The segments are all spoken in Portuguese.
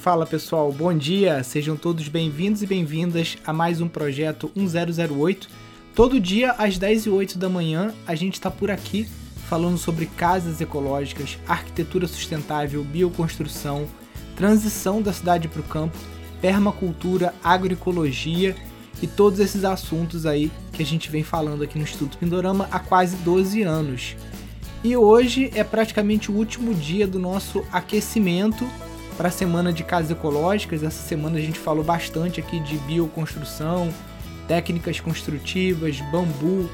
Fala pessoal, bom dia! Sejam todos bem-vindos e bem-vindas a mais um projeto 1008. Todo dia às 10 e 8 da manhã a gente está por aqui falando sobre casas ecológicas, arquitetura sustentável, bioconstrução, transição da cidade para o campo, permacultura, agroecologia e todos esses assuntos aí que a gente vem falando aqui no Instituto Pindorama há quase 12 anos. E hoje é praticamente o último dia do nosso aquecimento para a semana de casas ecológicas. Essa semana a gente falou bastante aqui de bioconstrução, técnicas construtivas, bambu,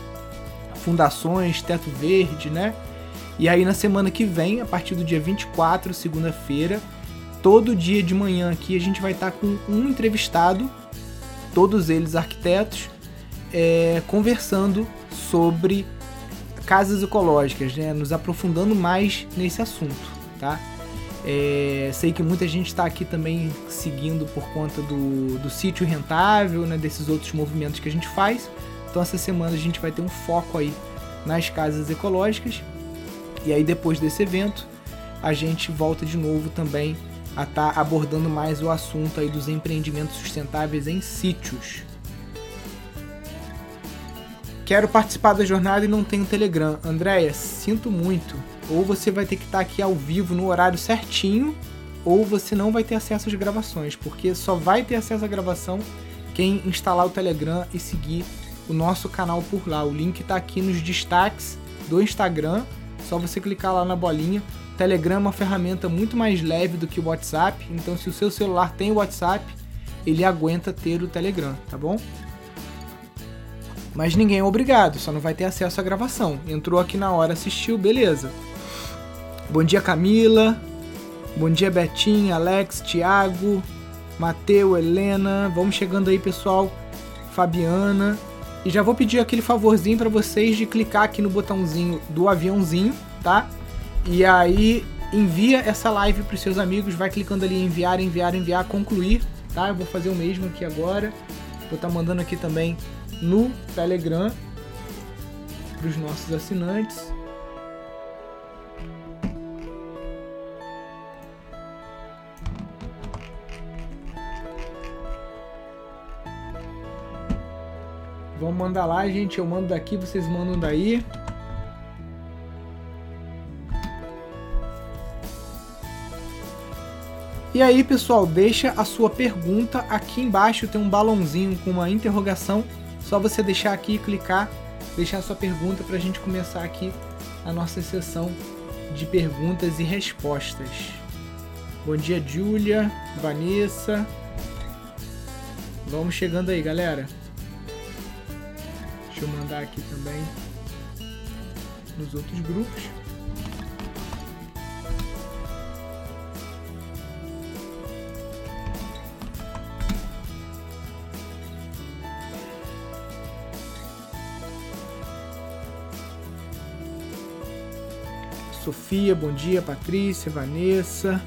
fundações, teto verde, né? E aí na semana que vem, a partir do dia 24, segunda-feira, todo dia de manhã aqui a gente vai estar com um entrevistado, todos eles arquitetos, é, conversando sobre casas ecológicas, né? Nos aprofundando mais nesse assunto, tá? É, sei que muita gente está aqui também seguindo por conta do, do sítio rentável, né, desses outros movimentos que a gente faz. Então essa semana a gente vai ter um foco aí nas casas ecológicas. E aí depois desse evento a gente volta de novo também a estar tá abordando mais o assunto aí dos empreendimentos sustentáveis em sítios. Quero participar da jornada e não tenho Telegram. Andréia, sinto muito ou você vai ter que estar aqui ao vivo no horário certinho, ou você não vai ter acesso às gravações, porque só vai ter acesso à gravação quem instalar o Telegram e seguir o nosso canal por lá. O link está aqui nos destaques do Instagram, só você clicar lá na bolinha. O Telegram é uma ferramenta muito mais leve do que o WhatsApp, então se o seu celular tem o WhatsApp, ele aguenta ter o Telegram, tá bom? Mas ninguém é obrigado, só não vai ter acesso à gravação. Entrou aqui na hora, assistiu, beleza. Bom dia, Camila. Bom dia, Betinho, Alex, Thiago, Mateu, Helena. Vamos chegando aí, pessoal. Fabiana. E já vou pedir aquele favorzinho para vocês de clicar aqui no botãozinho do aviãozinho, tá? E aí envia essa live para seus amigos, vai clicando ali em enviar, enviar, enviar, concluir, tá? Eu vou fazer o mesmo aqui agora. Vou estar tá mandando aqui também no Telegram para os nossos assinantes. Vamos mandar lá, gente. Eu mando daqui, vocês mandam daí. E aí, pessoal, deixa a sua pergunta aqui embaixo. Tem um balãozinho com uma interrogação. Só você deixar aqui e clicar, deixar a sua pergunta para a gente começar aqui a nossa sessão de perguntas e respostas. Bom dia, Júlia, Vanessa. Vamos chegando aí, galera. Deixa eu mandar aqui também nos outros grupos. Sofia, bom dia, Patrícia, Vanessa.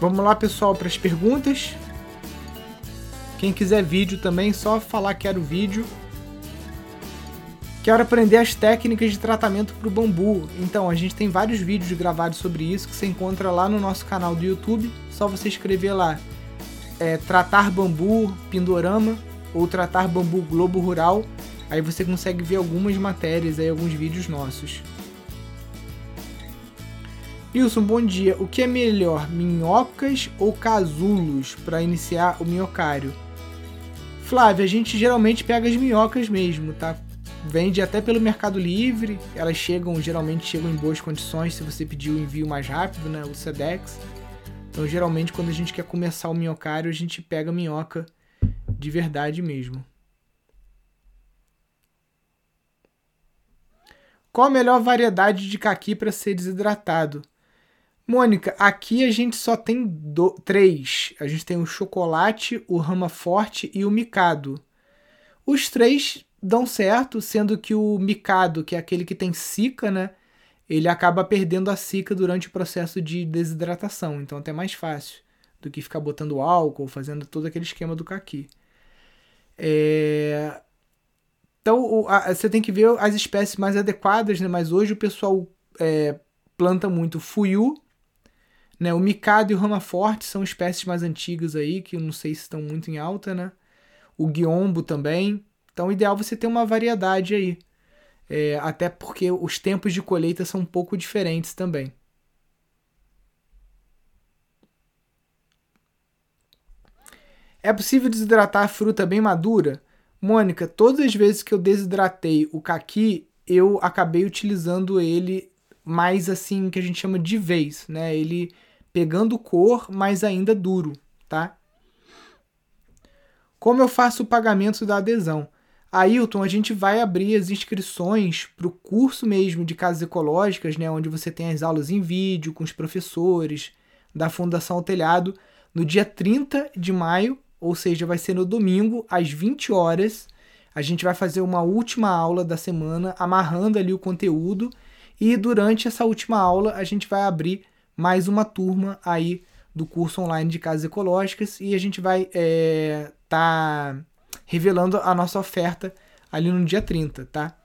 Vamos lá, pessoal, para as perguntas. Quem quiser vídeo também, só falar quero vídeo. Quero aprender as técnicas de tratamento para o bambu. Então, a gente tem vários vídeos gravados sobre isso que você encontra lá no nosso canal do YouTube. Só você escrever lá é, Tratar Bambu Pindorama ou Tratar Bambu Globo Rural. Aí você consegue ver algumas matérias, aí, alguns vídeos nossos. Wilson, bom dia. O que é melhor, minhocas ou casulos para iniciar o minhocário? Flávia, a gente geralmente pega as minhocas mesmo, tá? Vende até pelo Mercado Livre, elas chegam, geralmente chegam em boas condições se você pedir o envio mais rápido, né? O Sedex. Então, geralmente, quando a gente quer começar o minhocário, a gente pega a minhoca de verdade mesmo. Qual a melhor variedade de caqui para ser desidratado? Mônica, aqui a gente só tem do, três. A gente tem o chocolate, o rama forte e o micado. Os três dão certo, sendo que o micado, que é aquele que tem cica, né? Ele acaba perdendo a cica durante o processo de desidratação. Então é até mais fácil do que ficar botando álcool, fazendo todo aquele esquema do caqui. É... Então o, a, você tem que ver as espécies mais adequadas, né? Mas hoje o pessoal é, planta muito fuyu, né? O micado e o rama forte são espécies mais antigas aí, que eu não sei se estão muito em alta, né? O guiombo também. Então, o ideal é você ter uma variedade aí. É, até porque os tempos de colheita são um pouco diferentes também. É possível desidratar a fruta bem madura? Mônica, todas as vezes que eu desidratei o caqui, eu acabei utilizando ele mais assim que a gente chama de vez, né? Ele pegando cor, mas ainda duro, tá? Como eu faço o pagamento da adesão? Ailton, a gente vai abrir as inscrições para o curso mesmo de casas ecológicas, né, onde você tem as aulas em vídeo com os professores da Fundação Telhado, no dia 30 de maio, ou seja, vai ser no domingo, às 20 horas. A gente vai fazer uma última aula da semana, amarrando ali o conteúdo, e durante essa última aula a gente vai abrir mais uma turma aí do curso online de casas ecológicas e a gente vai estar é, tá revelando a nossa oferta ali no dia 30, tá?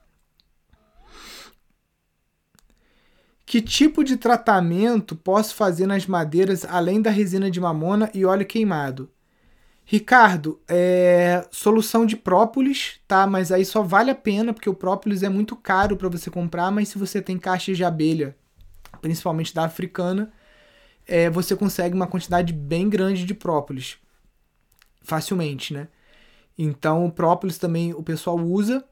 Que tipo de tratamento posso fazer nas madeiras além da resina de mamona e óleo queimado? Ricardo, é, solução de própolis, tá? Mas aí só vale a pena porque o própolis é muito caro para você comprar, mas se você tem caixas de abelha, principalmente da africana, é, você consegue uma quantidade bem grande de própolis facilmente, né? Então, o própolis também o pessoal usa.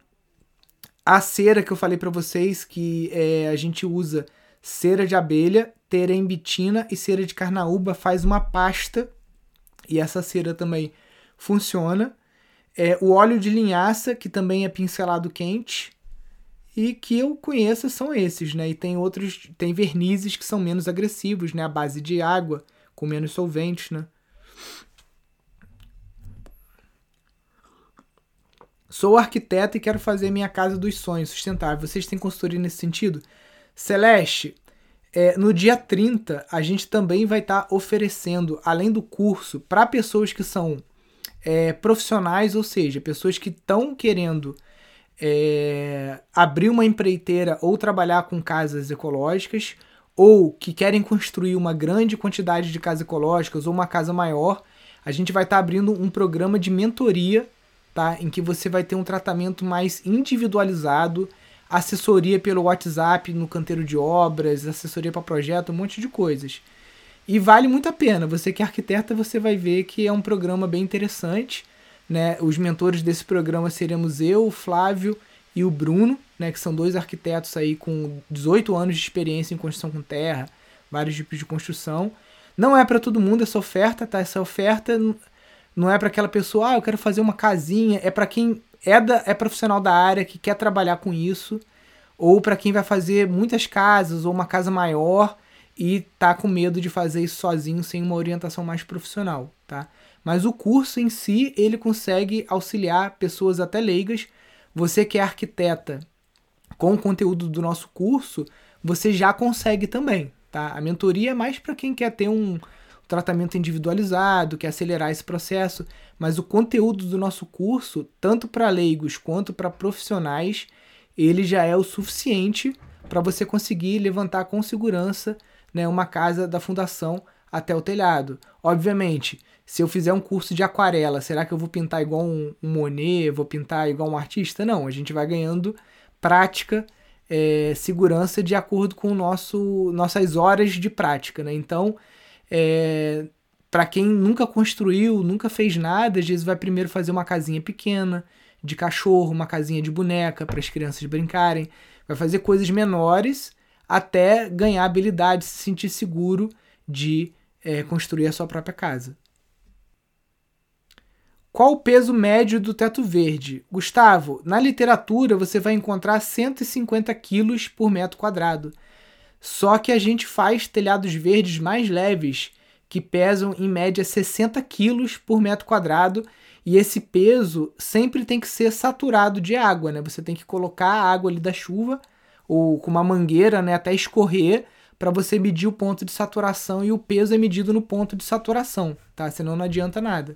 A cera que eu falei para vocês que é, a gente usa cera de abelha, terembitina e cera de carnaúba faz uma pasta e essa cera também funciona. É, o óleo de linhaça, que também é pincelado quente, e que eu conheça são esses, né? E tem outros, tem vernizes que são menos agressivos, né? A base de água, com menos solventes, né? Sou arquiteto e quero fazer minha casa dos sonhos sustentável. Vocês têm consultoria nesse sentido? Celeste, é, no dia 30, a gente também vai estar tá oferecendo, além do curso, para pessoas que são é, profissionais, ou seja, pessoas que estão querendo é, abrir uma empreiteira ou trabalhar com casas ecológicas, ou que querem construir uma grande quantidade de casas ecológicas ou uma casa maior, a gente vai estar tá abrindo um programa de mentoria, tá? Em que você vai ter um tratamento mais individualizado assessoria pelo WhatsApp no canteiro de obras, assessoria para projeto, um monte de coisas. E vale muito a pena. Você que é arquiteta, você vai ver que é um programa bem interessante. Né? Os mentores desse programa seremos eu, o Flávio e o Bruno, né? que são dois arquitetos aí com 18 anos de experiência em construção com terra, vários tipos de construção. Não é para todo mundo essa oferta, tá? Essa oferta não é para aquela pessoa, ah, eu quero fazer uma casinha, é para quem é, da, é profissional da área que quer trabalhar com isso, ou para quem vai fazer muitas casas ou uma casa maior e tá com medo de fazer isso sozinho sem uma orientação mais profissional, tá? Mas o curso em si, ele consegue auxiliar pessoas até leigas. Você que é arquiteta com o conteúdo do nosso curso, você já consegue também, tá? A mentoria é mais para quem quer ter um tratamento individualizado, quer acelerar esse processo, mas o conteúdo do nosso curso, tanto para leigos quanto para profissionais, ele já é o suficiente para você conseguir levantar com segurança né, uma casa da fundação até o telhado. Obviamente, se eu fizer um curso de aquarela, será que eu vou pintar igual um, um Monet, vou pintar igual um artista? Não, a gente vai ganhando prática, é, segurança de acordo com o nosso, nossas horas de prática. Né? Então, é, para quem nunca construiu, nunca fez nada, às vezes vai primeiro fazer uma casinha pequena de cachorro, uma casinha de boneca para as crianças brincarem, vai fazer coisas menores até ganhar habilidade, se sentir seguro de é, construir a sua própria casa. Qual o peso médio do teto verde? Gustavo, na literatura você vai encontrar 150 quilos por metro quadrado. Só que a gente faz telhados verdes mais leves, que pesam em média 60 quilos por metro quadrado, e esse peso sempre tem que ser saturado de água, né? Você tem que colocar a água ali da chuva ou com uma mangueira, né, até escorrer para você medir o ponto de saturação e o peso é medido no ponto de saturação, tá? Senão não adianta nada.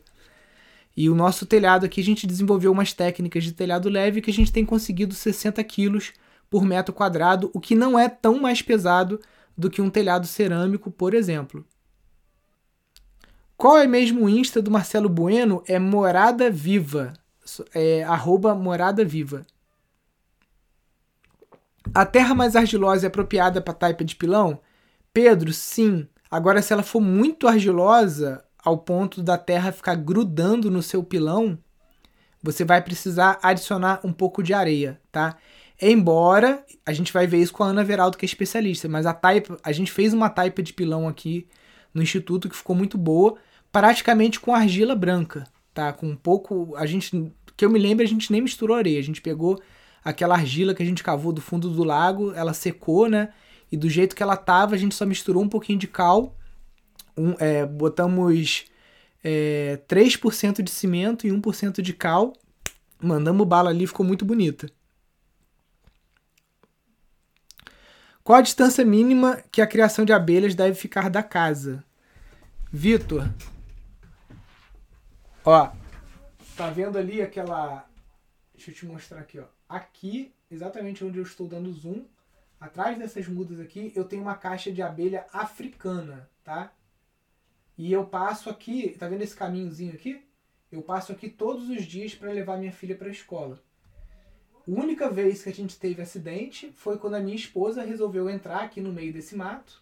E o nosso telhado aqui a gente desenvolveu umas técnicas de telhado leve que a gente tem conseguido 60 quilos por metro quadrado, o que não é tão mais pesado do que um telhado cerâmico, por exemplo. Qual é mesmo o Insta do Marcelo Bueno? É Morada Viva. É arroba Morada Viva. A terra mais argilosa é apropriada para taipa de pilão? Pedro, sim. Agora, se ela for muito argilosa, ao ponto da terra ficar grudando no seu pilão, você vai precisar adicionar um pouco de areia, tá? Embora a gente vai ver isso com a Ana Veraldo, que é especialista, mas a taipa, a gente fez uma taipa de pilão aqui no instituto que ficou muito boa, praticamente com argila branca, tá? Com um pouco, a gente, que eu me lembro, a gente nem misturou areia, a gente pegou aquela argila que a gente cavou do fundo do lago, ela secou, né? E do jeito que ela tava, a gente só misturou um pouquinho de cal, um, é, botamos é, 3% de cimento e 1% de cal, mandamos bala ali, ficou muito bonita. Qual a distância mínima que a criação de abelhas deve ficar da casa? Vitor. Ó, tá vendo ali aquela. Deixa eu te mostrar aqui, ó. Aqui, exatamente onde eu estou dando zoom, atrás dessas mudas aqui, eu tenho uma caixa de abelha africana, tá? E eu passo aqui, tá vendo esse caminhozinho aqui? Eu passo aqui todos os dias para levar minha filha para a escola. A única vez que a gente teve acidente foi quando a minha esposa resolveu entrar aqui no meio desse mato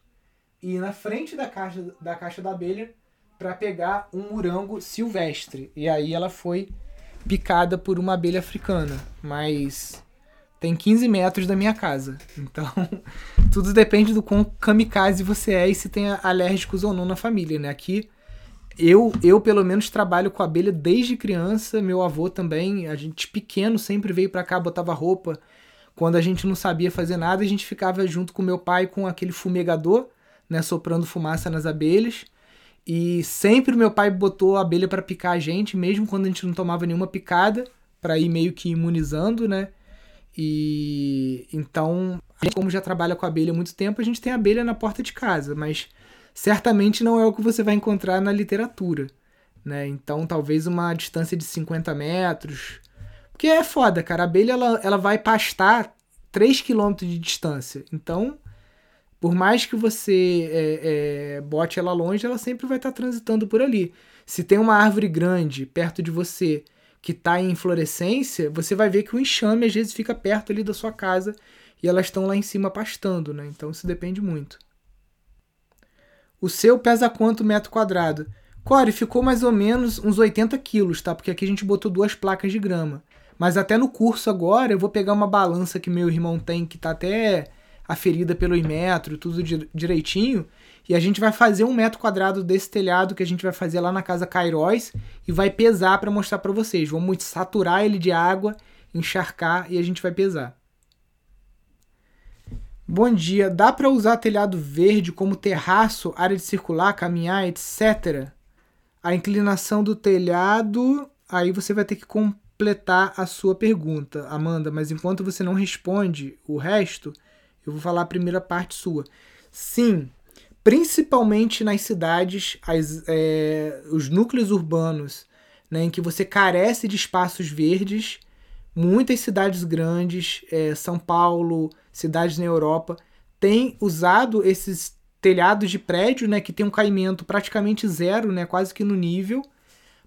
e ir na frente da caixa da, caixa da abelha para pegar um murango silvestre. E aí ela foi picada por uma abelha africana. Mas tem 15 metros da minha casa. Então, tudo depende do quão kamikaze você é e se tem alérgicos ou não na família, né? Aqui eu, eu pelo menos trabalho com abelha desde criança, meu avô também, a gente pequeno sempre veio para cá, botava roupa. Quando a gente não sabia fazer nada, a gente ficava junto com meu pai com aquele fumegador, né, soprando fumaça nas abelhas. E sempre meu pai botou a abelha para picar a gente, mesmo quando a gente não tomava nenhuma picada, para ir meio que imunizando, né? E então, como já trabalha com abelha há muito tempo, a gente tem abelha na porta de casa, mas certamente não é o que você vai encontrar na literatura. Né? Então, talvez uma distância de 50 metros. Porque é foda, cara. A abelha ela, ela vai pastar 3 km de distância. Então, por mais que você é, é, bote ela longe, ela sempre vai estar tá transitando por ali. Se tem uma árvore grande perto de você que está em florescência, você vai ver que o enxame às vezes fica perto ali da sua casa e elas estão lá em cima pastando, né? Então isso depende muito. O seu pesa quanto metro quadrado? Core, ficou mais ou menos uns 80 quilos, tá? Porque aqui a gente botou duas placas de grama. Mas até no curso agora eu vou pegar uma balança que meu irmão tem, que tá até aferida pelo Imetro, tudo direitinho. E a gente vai fazer um metro quadrado desse telhado que a gente vai fazer lá na casa Cairóis e vai pesar para mostrar para vocês. Vamos saturar ele de água, encharcar e a gente vai pesar. Bom dia, dá para usar telhado verde como terraço, área de circular, caminhar, etc. A inclinação do telhado, aí você vai ter que completar a sua pergunta, Amanda, mas enquanto você não responde o resto, eu vou falar a primeira parte sua. Sim, principalmente nas cidades, as, é, os núcleos urbanos, né, em que você carece de espaços verdes, muitas cidades grandes, é, São Paulo, cidades na Europa, têm usado esses telhados de prédio, né, que tem um caimento praticamente zero, né, quase que no nível,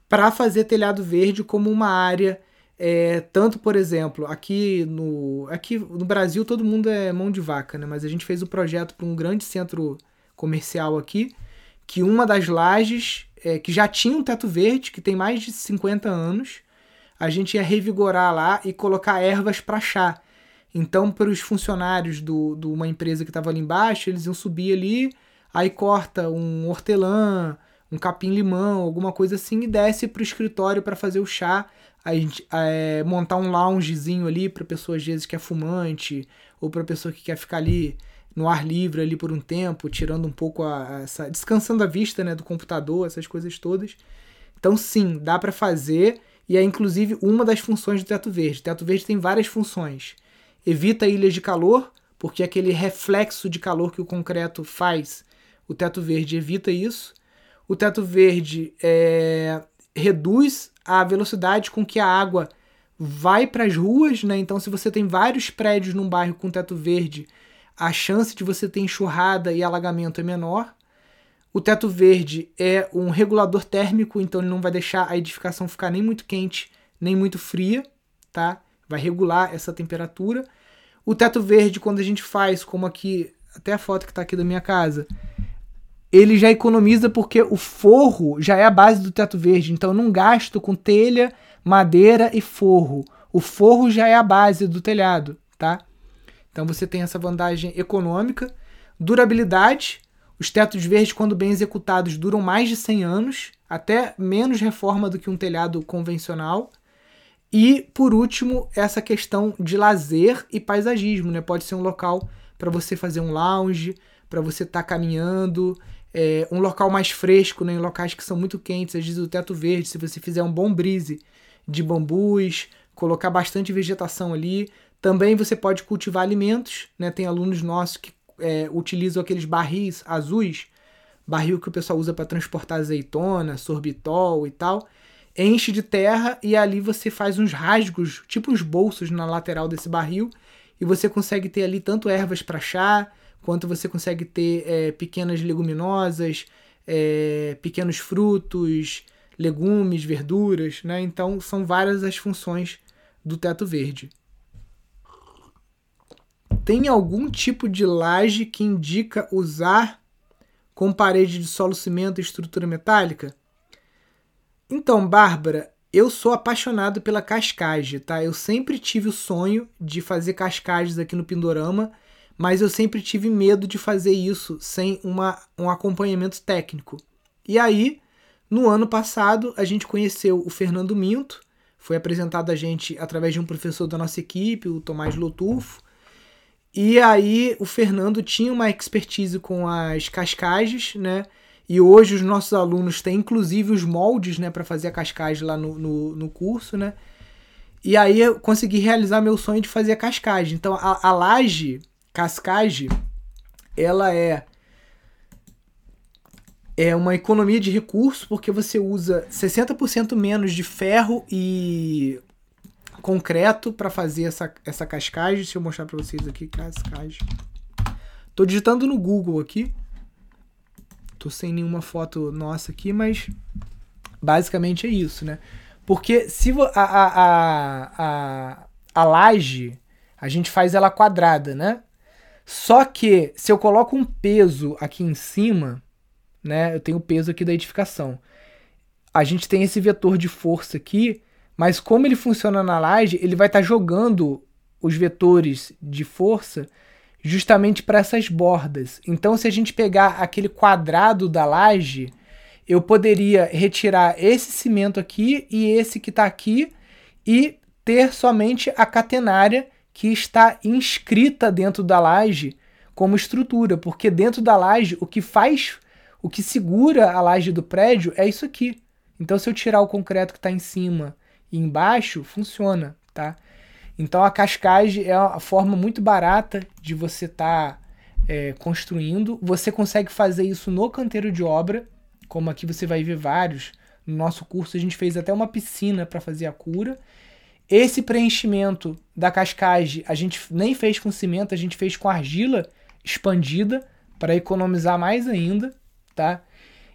para fazer telhado verde como uma área é, tanto, por exemplo, aqui no, aqui no Brasil todo mundo é mão de vaca, né? Mas a gente fez o um projeto para um grande centro comercial aqui, que uma das lajes, é, que já tinha um teto verde, que tem mais de 50 anos, a gente ia revigorar lá e colocar ervas para chá. Então, para os funcionários de do, do uma empresa que estava ali embaixo, eles iam subir ali, aí corta um hortelã, um capim-limão, alguma coisa assim, e desce para o escritório para fazer o chá. A gente, é, montar um loungezinho ali para pessoa às vezes que é fumante, ou para pessoa que quer ficar ali no ar livre ali por um tempo, tirando um pouco a, essa descansando a vista, né, do computador, essas coisas todas. Então sim, dá para fazer e é inclusive uma das funções do teto verde. O teto verde tem várias funções evita ilhas de calor, porque aquele reflexo de calor que o concreto faz, o teto verde evita isso. O teto verde é, reduz a velocidade com que a água vai para as ruas, né? Então, se você tem vários prédios num bairro com teto verde, a chance de você ter enxurrada e alagamento é menor. O teto verde é um regulador térmico, então ele não vai deixar a edificação ficar nem muito quente, nem muito fria, tá? Vai regular essa temperatura. O teto verde, quando a gente faz, como aqui, até a foto que está aqui da minha casa, ele já economiza porque o forro já é a base do teto verde, então eu não gasto com telha, madeira e forro. O forro já é a base do telhado, tá? Então você tem essa vantagem econômica, durabilidade, os tetos verdes, quando bem executados, duram mais de 100 anos, até menos reforma do que um telhado convencional. E, por último, essa questão de lazer e paisagismo. Né? Pode ser um local para você fazer um lounge, para você estar tá caminhando, é, um local mais fresco, né? em locais que são muito quentes, às vezes o teto verde, se você fizer um bom brise de bambus, colocar bastante vegetação ali. Também você pode cultivar alimentos, né? Tem alunos nossos que é, utilizam aqueles barris azuis, barril que o pessoal usa para transportar azeitona, sorbitol e tal. Enche de terra e ali você faz uns rasgos, tipo uns bolsos na lateral desse barril, e você consegue ter ali tanto ervas para chá, quanto você consegue ter é, pequenas leguminosas, é, pequenos frutos, legumes, verduras, né? Então são várias as funções do teto verde tem algum tipo de laje que indica usar com parede de solo cimento e estrutura metálica? Então, Bárbara, eu sou apaixonado pela cascagem, tá? Eu sempre tive o sonho de fazer cascagens aqui no Pindorama, mas eu sempre tive medo de fazer isso sem uma, um acompanhamento técnico. E aí, no ano passado, a gente conheceu o Fernando Minto, foi apresentado a gente através de um professor da nossa equipe, o Tomás Lotufo, e aí o Fernando tinha uma expertise com as cascagens, né? E hoje os nossos alunos têm inclusive os moldes, né, para fazer a cascagem lá no, no, no, curso, né? E aí eu consegui realizar meu sonho de fazer a cascagem. Então a, a laje cascagem, ela é é uma economia de recurso porque você usa 60% menos de ferro e concreto para fazer essa, essa cascagem. Deixa eu mostrar para vocês aqui, cascagem. Tô digitando no Google aqui. Tô sem nenhuma foto nossa aqui, mas basicamente é isso, né? Porque se a, a, a, a, a laje, a gente faz ela quadrada, né? Só que se eu coloco um peso aqui em cima, né? Eu tenho o peso aqui da edificação. A gente tem esse vetor de força aqui mas como ele funciona na laje, ele vai estar tá jogando os vetores de força justamente para essas bordas. Então, se a gente pegar aquele quadrado da laje, eu poderia retirar esse cimento aqui e esse que está aqui e ter somente a catenária que está inscrita dentro da laje como estrutura, porque dentro da laje o que faz, o que segura a laje do prédio é isso aqui. Então, se eu tirar o concreto que está em cima e embaixo, funciona, tá? Então a cascagem é uma forma muito barata de você estar tá, é, construindo. Você consegue fazer isso no canteiro de obra, como aqui você vai ver vários. No nosso curso a gente fez até uma piscina para fazer a cura. Esse preenchimento da cascagem a gente nem fez com cimento, a gente fez com argila expandida para economizar mais ainda, tá?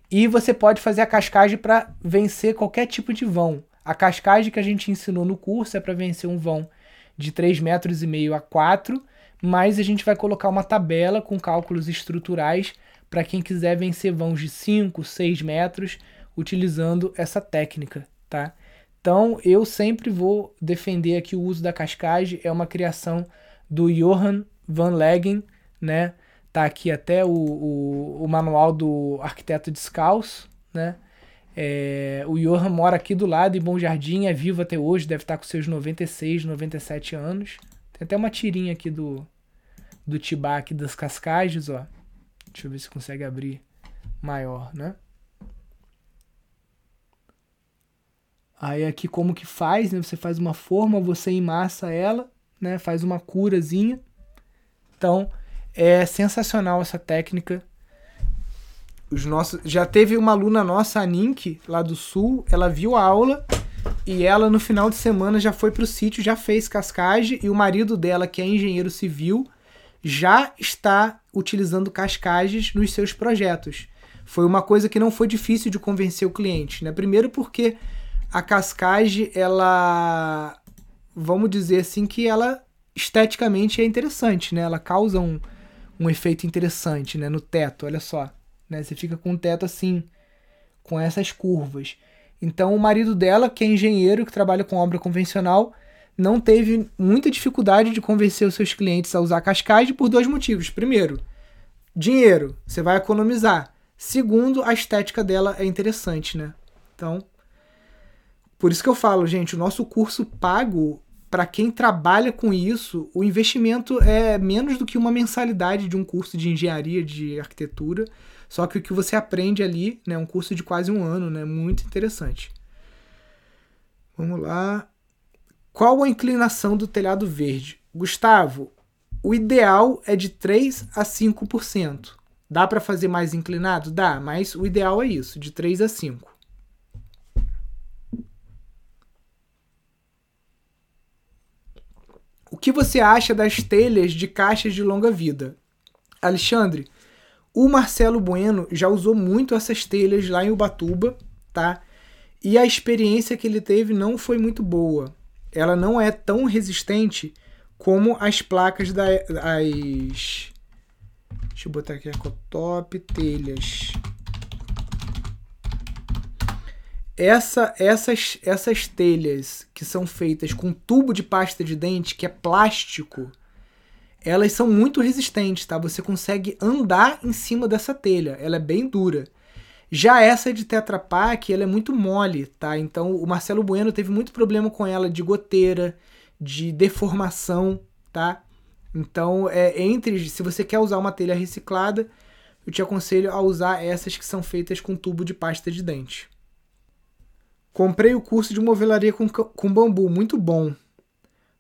E você pode fazer a cascagem para vencer qualquer tipo de vão. A cascagem que a gente ensinou no curso é para vencer um vão de 3,5 metros e meio a 4, mas a gente vai colocar uma tabela com cálculos estruturais para quem quiser vencer vãos de 5, 6 metros utilizando essa técnica, tá? Então, eu sempre vou defender aqui o uso da cascagem, é uma criação do Johan van Leggen, né? Tá aqui até o, o, o manual do arquiteto descalço, né? É, o Johan mora aqui do lado em Bom Jardim, é vivo até hoje, deve estar com seus 96, 97 anos. Tem até uma tirinha aqui do, do Tibá aqui das Cascagens, ó. Deixa eu ver se consegue abrir maior, né? Aí aqui como que faz, né? Você faz uma forma, você emassa ela, né? Faz uma curazinha. Então, é sensacional essa técnica os nossos, já teve uma aluna nossa, a Nink, lá do sul, ela viu a aula e ela no final de semana já foi pro sítio, já fez cascagem e o marido dela, que é engenheiro civil, já está utilizando cascages nos seus projetos. Foi uma coisa que não foi difícil de convencer o cliente, né? Primeiro porque a cascagem, ela vamos dizer assim que ela esteticamente é interessante, né? Ela causa um, um efeito interessante, né, no teto, olha só, né? Você fica com o teto assim, com essas curvas. Então o marido dela, que é engenheiro, que trabalha com obra convencional, não teve muita dificuldade de convencer os seus clientes a usar cascade por dois motivos. Primeiro, dinheiro, você vai economizar. Segundo, a estética dela é interessante, né? Então, por isso que eu falo, gente, o nosso curso pago para quem trabalha com isso, o investimento é menos do que uma mensalidade de um curso de engenharia de arquitetura. Só que o que você aprende ali, né, um curso de quase um ano, né, muito interessante. Vamos lá. Qual a inclinação do telhado verde? Gustavo, o ideal é de 3 a 5%. Dá para fazer mais inclinado? Dá, mas o ideal é isso, de 3 a 5. Que você acha das telhas de caixas de longa vida? Alexandre, o Marcelo Bueno já usou muito essas telhas lá em Ubatuba, tá? E a experiência que ele teve não foi muito boa ela não é tão resistente como as placas das. Deixa eu botar aqui a Cotop telhas. Essa, essas, essas telhas que são feitas com tubo de pasta de dente, que é plástico, elas são muito resistentes, tá? Você consegue andar em cima dessa telha, ela é bem dura. Já essa de Tetra Pak, ela é muito mole, tá? Então o Marcelo Bueno teve muito problema com ela de goteira, de deformação, tá? Então, é entre se você quer usar uma telha reciclada, eu te aconselho a usar essas que são feitas com tubo de pasta de dente. Comprei o curso de movelaria com, com bambu, muito bom.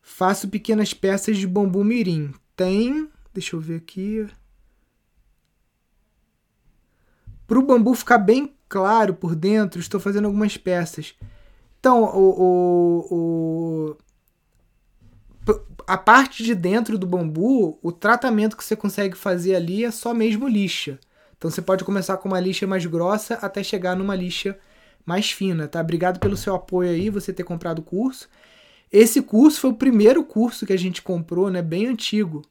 Faço pequenas peças de bambu mirim. Tem, deixa eu ver aqui. Para o bambu ficar bem claro por dentro, estou fazendo algumas peças. Então, o, o, o, a parte de dentro do bambu, o tratamento que você consegue fazer ali é só mesmo lixa. Então você pode começar com uma lixa mais grossa até chegar numa lixa mais fina, tá? Obrigado pelo seu apoio aí, você ter comprado o curso. Esse curso foi o primeiro curso que a gente comprou, né? Bem antigo.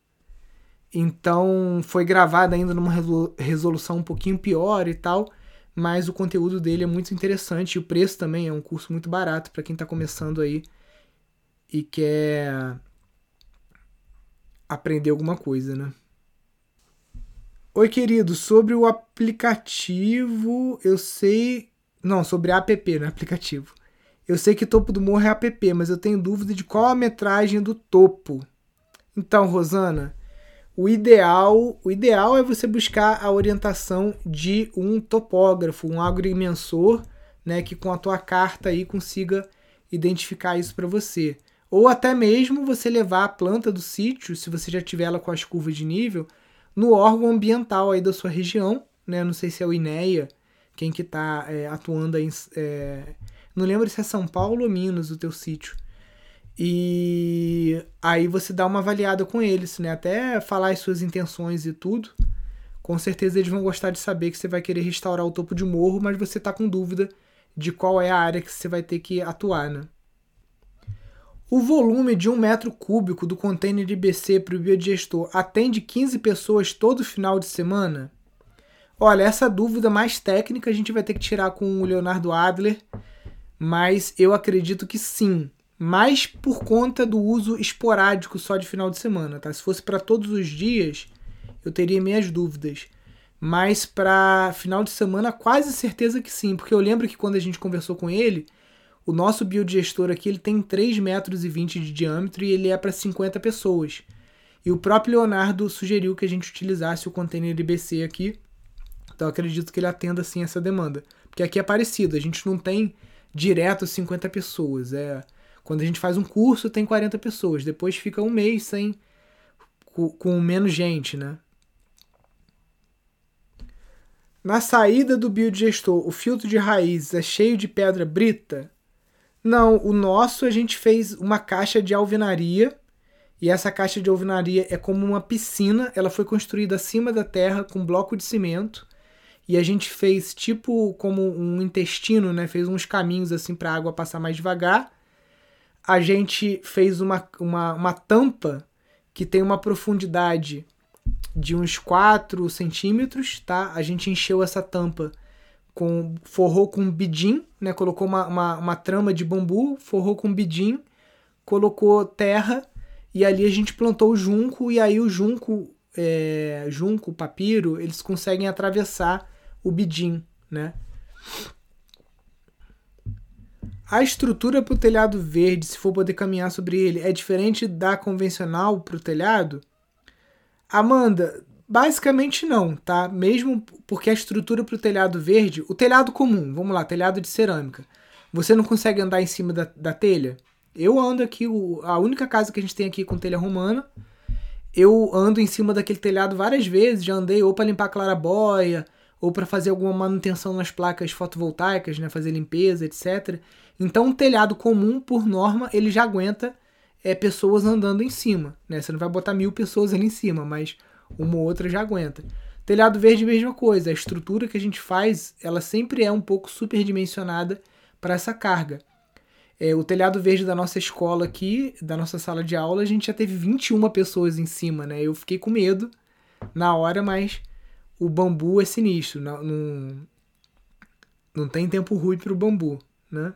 Então foi gravado ainda numa resolução um pouquinho pior e tal, mas o conteúdo dele é muito interessante e o preço também é um curso muito barato para quem está começando aí e quer aprender alguma coisa, né? Oi, querido, sobre o aplicativo, eu sei. Não, sobre app, né? Aplicativo. Eu sei que topo do morro é app, mas eu tenho dúvida de qual a metragem do topo. Então, Rosana, o ideal, o ideal é você buscar a orientação de um topógrafo, um agrimensor, né, que com a tua carta aí consiga identificar isso para você. Ou até mesmo você levar a planta do sítio, se você já tiver ela com as curvas de nível, no órgão ambiental aí da sua região, né? Não sei se é o INEA, quem que está é, atuando aí, é, não lembro se é São Paulo ou Minas o teu sítio. E aí você dá uma avaliada com eles, né? Até falar as suas intenções e tudo. Com certeza eles vão gostar de saber que você vai querer restaurar o topo de morro, mas você tá com dúvida de qual é a área que você vai ter que atuar, né? O volume de um metro cúbico do container de BC para o biodigestor atende 15 pessoas todo final de semana? Olha, essa dúvida mais técnica a gente vai ter que tirar com o Leonardo Adler, mas eu acredito que sim mas por conta do uso esporádico só de final de semana, tá? Se fosse para todos os dias, eu teria minhas dúvidas. Mas para final de semana, quase certeza que sim, porque eu lembro que quando a gente conversou com ele, o nosso biodigestor aqui ele tem 3,20 metros de diâmetro e ele é para 50 pessoas. E o próprio Leonardo sugeriu que a gente utilizasse o container IBC aqui. Então acredito que ele atenda sim essa demanda. Porque aqui é parecido, a gente não tem direto 50 pessoas, é quando a gente faz um curso, tem 40 pessoas. Depois fica um mês sem com, com menos gente, né? Na saída do biodigestor, o filtro de raiz é cheio de pedra brita? Não, o nosso a gente fez uma caixa de alvenaria E essa caixa de alvenaria é como uma piscina, ela foi construída acima da terra com bloco de cimento. E a gente fez tipo como um intestino, né? Fez uns caminhos assim para a água passar mais devagar. A gente fez uma, uma, uma tampa que tem uma profundidade de uns 4 centímetros, tá? A gente encheu essa tampa com forrou com bidim, né? Colocou uma, uma, uma trama de bambu, forrou com bidim, colocou terra e ali a gente plantou o junco e aí o junco, é, junco, papiro, eles conseguem atravessar o bidim, né? A estrutura para o telhado verde, se for poder caminhar sobre ele, é diferente da convencional para o telhado? Amanda, basicamente não, tá? Mesmo porque a estrutura para o telhado verde, o telhado comum, vamos lá, telhado de cerâmica, você não consegue andar em cima da, da telha? Eu ando aqui, o, a única casa que a gente tem aqui com telha romana, eu ando em cima daquele telhado várias vezes, já andei ou para limpar a clarabóia, ou para fazer alguma manutenção nas placas fotovoltaicas, né, fazer limpeza, etc. Então, um telhado comum, por norma, ele já aguenta é, pessoas andando em cima. Né? Você não vai botar mil pessoas ali em cima, mas uma ou outra já aguenta. Telhado verde, mesma coisa. A estrutura que a gente faz, ela sempre é um pouco superdimensionada para essa carga. É, o telhado verde da nossa escola aqui, da nossa sala de aula, a gente já teve 21 pessoas em cima, né? Eu fiquei com medo na hora, mas o bambu é sinistro. Não, não, não tem tempo ruim para o bambu, né?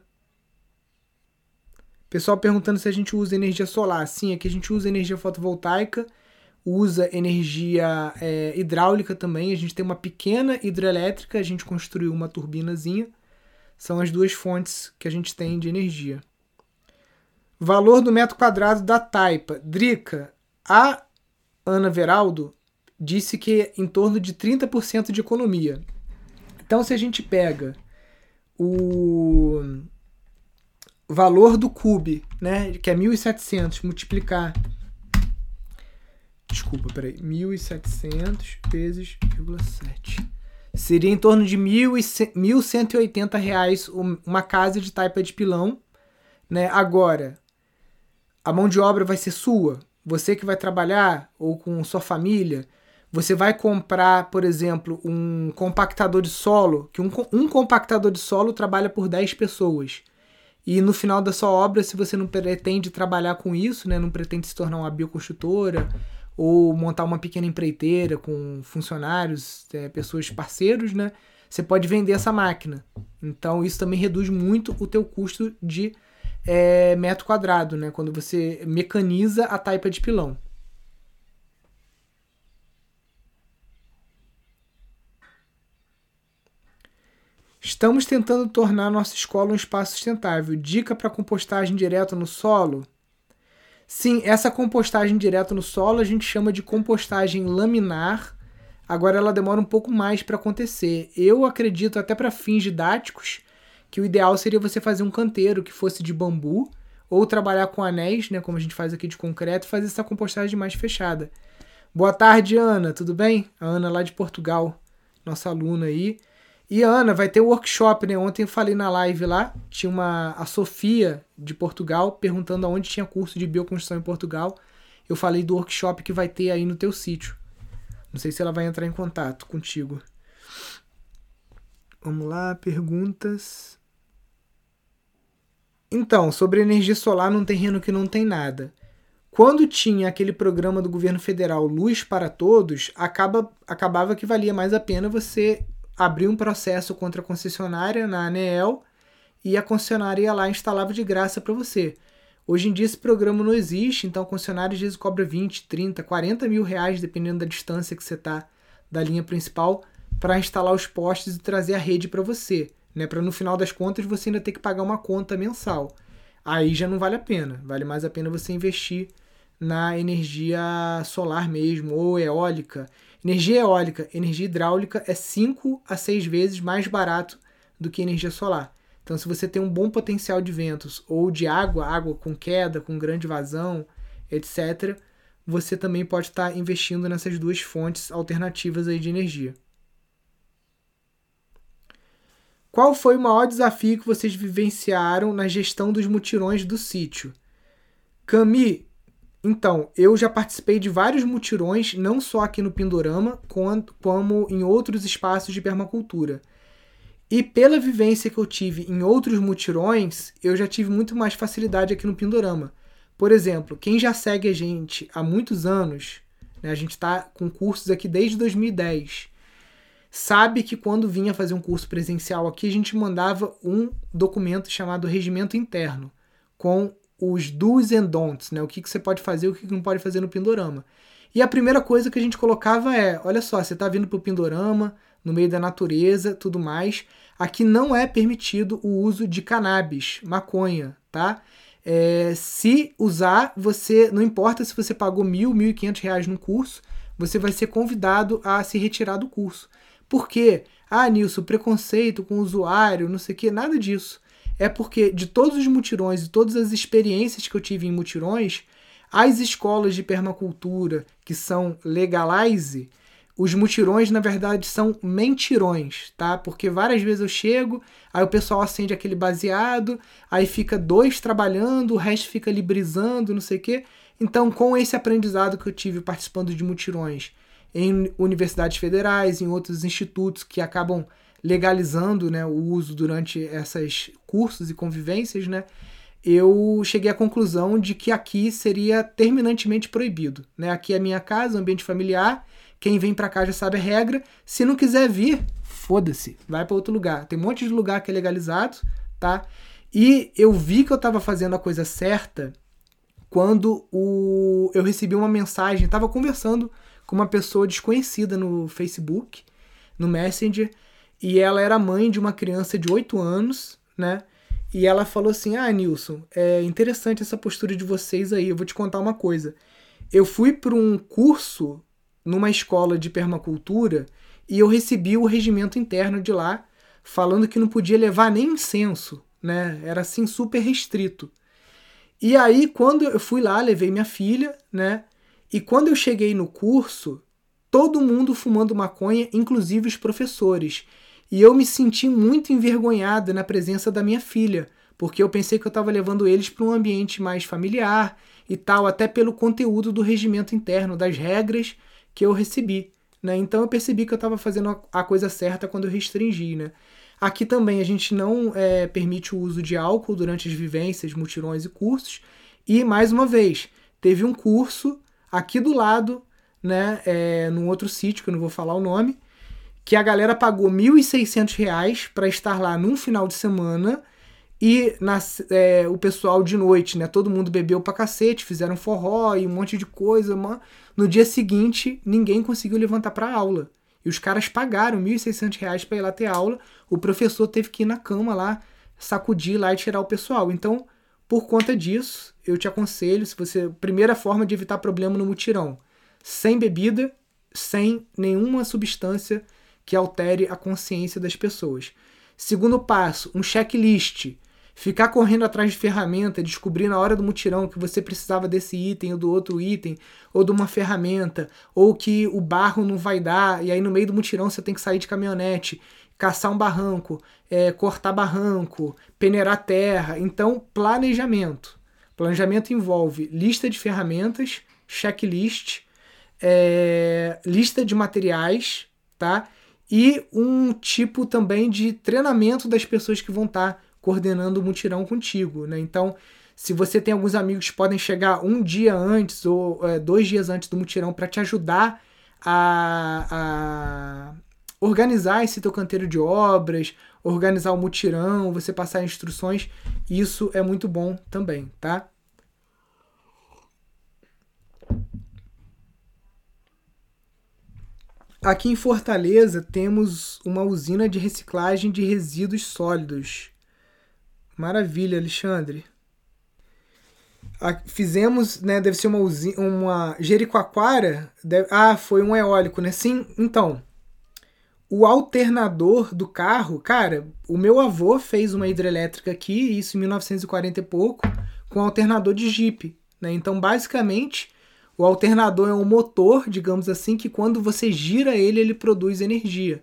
Pessoal perguntando se a gente usa energia solar. Sim, aqui a gente usa energia fotovoltaica, usa energia é, hidráulica também. A gente tem uma pequena hidrelétrica, a gente construiu uma turbinazinha são as duas fontes que a gente tem de energia. Valor do metro quadrado da taipa. Drica, a Ana Veraldo disse que é em torno de 30% de economia. Então, se a gente pega o valor do cube, né, que é 1.700, multiplicar... Desculpa, peraí. 1.700 vezes 0,7 Seria em torno de 1.180 reais uma casa de taipa de pilão. Né? Agora, a mão de obra vai ser sua. Você que vai trabalhar ou com sua família, você vai comprar, por exemplo, um compactador de solo, que um, um compactador de solo trabalha por 10 pessoas. E no final da sua obra, se você não pretende trabalhar com isso, né, não pretende se tornar uma bioconstrutora ou montar uma pequena empreiteira com funcionários, é, pessoas parceiros, né? Você pode vender essa máquina. Então isso também reduz muito o teu custo de é, metro quadrado, né? Quando você mecaniza a taipa de pilão. Estamos tentando tornar nossa escola um espaço sustentável. Dica para compostagem direta no solo? Sim, essa compostagem direto no solo a gente chama de compostagem laminar. Agora ela demora um pouco mais para acontecer. Eu acredito até para fins didáticos que o ideal seria você fazer um canteiro que fosse de bambu ou trabalhar com anéis, né, como a gente faz aqui de concreto, fazer essa compostagem mais fechada. Boa tarde, Ana, tudo bem? A Ana lá de Portugal, nossa aluna aí. E Ana, vai ter workshop, né? Ontem eu falei na live lá, tinha uma a Sofia de Portugal perguntando aonde tinha curso de bioconstrução em Portugal. Eu falei do workshop que vai ter aí no teu sítio. Não sei se ela vai entrar em contato contigo. Vamos lá, perguntas. Então, sobre energia solar num terreno que não tem nada. Quando tinha aquele programa do governo federal Luz para Todos, acaba, acabava que valia mais a pena você abrir um processo contra a concessionária na ANEEL e a concessionária ia lá e instalava de graça para você. Hoje em dia esse programa não existe, então a concessionária às vezes cobra 20, 30, 40 mil reais, dependendo da distância que você está da linha principal, para instalar os postes e trazer a rede para você. Né? Para no final das contas você ainda ter que pagar uma conta mensal. Aí já não vale a pena. Vale mais a pena você investir na energia solar mesmo, ou eólica. Energia eólica, energia hidráulica é 5 a 6 vezes mais barato do que energia solar. Então, se você tem um bom potencial de ventos ou de água, água com queda, com grande vazão, etc., você também pode estar investindo nessas duas fontes alternativas aí de energia. Qual foi o maior desafio que vocês vivenciaram na gestão dos mutirões do sítio? Cami, Então, eu já participei de vários mutirões, não só aqui no Pindorama, como em outros espaços de permacultura. E pela vivência que eu tive em outros mutirões, eu já tive muito mais facilidade aqui no Pindorama. Por exemplo, quem já segue a gente há muitos anos, né, a gente está com cursos aqui desde 2010, sabe que quando vinha fazer um curso presencial aqui, a gente mandava um documento chamado Regimento Interno, com os do's and don'ts, né? O que, que você pode fazer e o que, que não pode fazer no Pindorama. E a primeira coisa que a gente colocava é: olha só, você está vindo para o Pindorama, no meio da natureza, tudo mais. Aqui não é permitido o uso de cannabis, maconha, tá? É, se usar, você não importa se você pagou mil, mil e quinhentos reais no curso, você vai ser convidado a se retirar do curso. Por quê? Ah, Nilson, preconceito com o usuário, não sei o que, nada disso é porque de todos os mutirões e todas as experiências que eu tive em mutirões, as escolas de permacultura que são legalize, os mutirões na verdade são mentirões, tá? Porque várias vezes eu chego, aí o pessoal acende aquele baseado, aí fica dois trabalhando, o resto fica ali brisando, não sei o quê. Então, com esse aprendizado que eu tive participando de mutirões em universidades federais, em outros institutos que acabam legalizando né, o uso durante esses cursos e convivências, né, eu cheguei à conclusão de que aqui seria terminantemente proibido. Né? Aqui é minha casa, ambiente familiar, quem vem para cá já sabe a regra. Se não quiser vir, foda-se, vai para outro lugar. Tem um monte de lugar que é legalizado, tá? E eu vi que eu estava fazendo a coisa certa quando o... eu recebi uma mensagem, estava conversando com uma pessoa desconhecida no Facebook, no Messenger, e ela era mãe de uma criança de 8 anos, né? E ela falou assim: Ah, Nilson, é interessante essa postura de vocês aí. Eu vou te contar uma coisa. Eu fui para um curso numa escola de permacultura e eu recebi o regimento interno de lá falando que não podia levar nem incenso, né? Era assim super restrito. E aí quando eu fui lá, levei minha filha, né? E quando eu cheguei no curso, todo mundo fumando maconha, inclusive os professores. E eu me senti muito envergonhada na presença da minha filha, porque eu pensei que eu estava levando eles para um ambiente mais familiar e tal, até pelo conteúdo do regimento interno, das regras que eu recebi. Né? Então eu percebi que eu estava fazendo a coisa certa quando eu restringi. Né? Aqui também a gente não é, permite o uso de álcool durante as vivências, mutirões e cursos. E mais uma vez, teve um curso aqui do lado, né, é, num outro sítio, que eu não vou falar o nome, que a galera pagou R$ 1.600 para estar lá num final de semana e na, é, o pessoal de noite, né? Todo mundo bebeu pra cacete, fizeram forró e um monte de coisa. No dia seguinte, ninguém conseguiu levantar pra aula. E os caras pagaram R$ 1.600 para ir lá ter aula. O professor teve que ir na cama lá, sacudir lá e tirar o pessoal. Então, por conta disso, eu te aconselho, se você. Primeira forma de evitar problema no mutirão: sem bebida, sem nenhuma substância que altere a consciência das pessoas. Segundo passo, um checklist. Ficar correndo atrás de ferramenta, descobrir na hora do mutirão que você precisava desse item ou do outro item, ou de uma ferramenta, ou que o barro não vai dar, e aí no meio do mutirão você tem que sair de caminhonete, caçar um barranco, é, cortar barranco, peneirar terra. Então, planejamento. Planejamento envolve lista de ferramentas, checklist, é, lista de materiais, tá? E um tipo também de treinamento das pessoas que vão estar tá coordenando o mutirão contigo, né? Então, se você tem alguns amigos que podem chegar um dia antes ou é, dois dias antes do mutirão para te ajudar a, a, organizar esse teu canteiro de obras, organizar o mutirão, você passar instruções, isso é muito bom também, tá? Aqui em Fortaleza temos uma usina de reciclagem de resíduos sólidos. Maravilha, Alexandre. Fizemos, né? Deve ser uma usina, uma Jericoacoara. Deve, ah, foi um eólico, né? Sim, então. O alternador do carro, cara, o meu avô fez uma hidrelétrica aqui, isso em 1940 e pouco, com alternador de Jeep. Né? Então, basicamente, o alternador é um motor, digamos assim, que quando você gira ele, ele produz energia.